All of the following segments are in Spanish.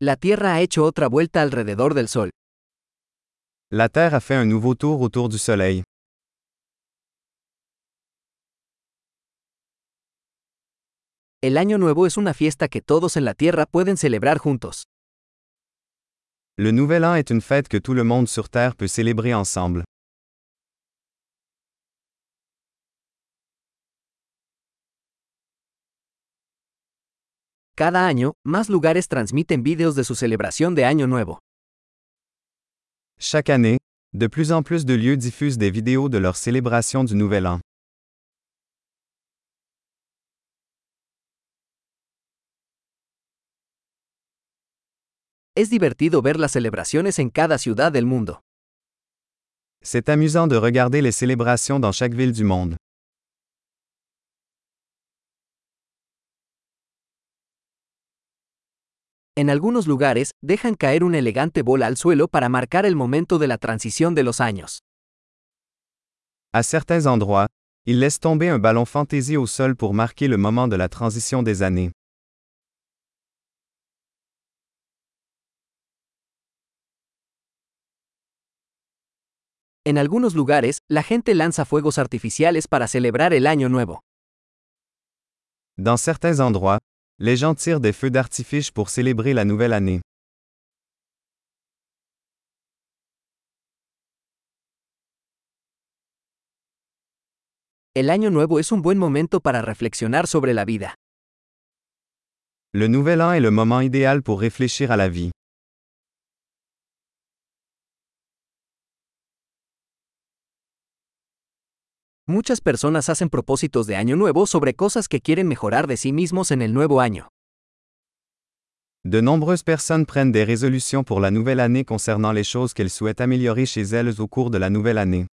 La Tierra ha hecho otra vuelta alrededor del Sol. La Terre a fait un nouveau tour autour du Soleil. El Año Nuevo es una fiesta que todos en la Tierra pueden celebrar juntos. Le Nouvel An est une fête que tout le monde sur Terre peut célébrer ensemble. Cada año, más lugares transmiten vídeos de su celebración de Año Nuevo. Chaque année, de plus en plus de lieux diffusent des vidéos de leur célébration du Nouvel An. Es divertido ver las celebraciones en cada ciudad del mundo. C'est amusant de regarder les célébrations dans chaque ville du monde. En algunos lugares, dejan caer una elegante bola al suelo para marcar el momento de la transición de los años. À certains endroits, ils laissent tomber un ballon fantaisie au sol pour marquer le moment de la transition des années. En algunos lugares, la gente lanza fuegos artificiales para celebrar el Año Nuevo. Dans certains endroits, les gens tirent des feux d'artifice pour célébrer la nouvelle année. El Año Nuevo es un buen momento para reflexionar sobre la vida. Le Nouvel An est le moment idéal pour réfléchir à la vie. Muchas personas hacen propósitos de Año Nuevo sobre cosas que quieren mejorar de sí mismos en el nuevo año. De nombreuses personnes prennent des résolutions pour la nouvelle année concernant les choses qu'elles souhaitent améliorer chez elles au cours de la nouvelle année.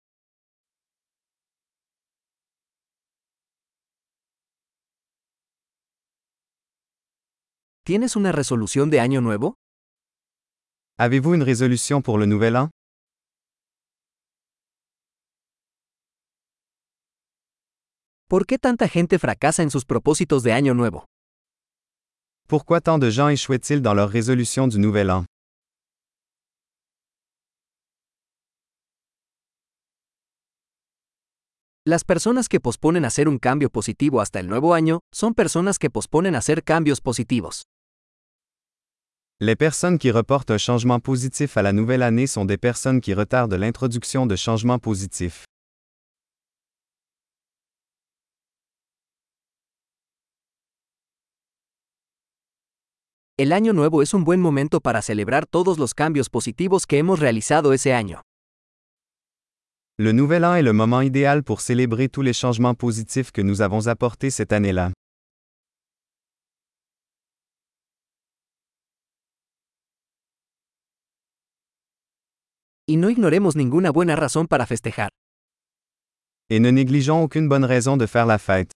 ¿Tienes una resolución de Año Nuevo? Avez-vous une résolution pour le Nouvel An? ¿Por qué tanta gente fracasa en sus propósitos de Año Nuevo? Pourquoi tant de gens échouent-ils dans leur résolution du Nouvel An? Las personas que posponen hacer un cambio positivo hasta el nuevo año son personas que posponen hacer cambios positivos. Les personnes qui reportent un changement positif à la nouvelle année sont des personnes qui retardent l'introduction de changements positifs. El Año Nuevo es un buen momento para celebrar todos los cambios positivos que hemos realizado ese año. Le Nouvel An est le moment idéal pour célébrer tous les changements positifs que nous avons apportés cette année-là. Y no ignoremos ninguna buena razón para festejar. Et ne négligeons aucune bonne raison de faire la fête.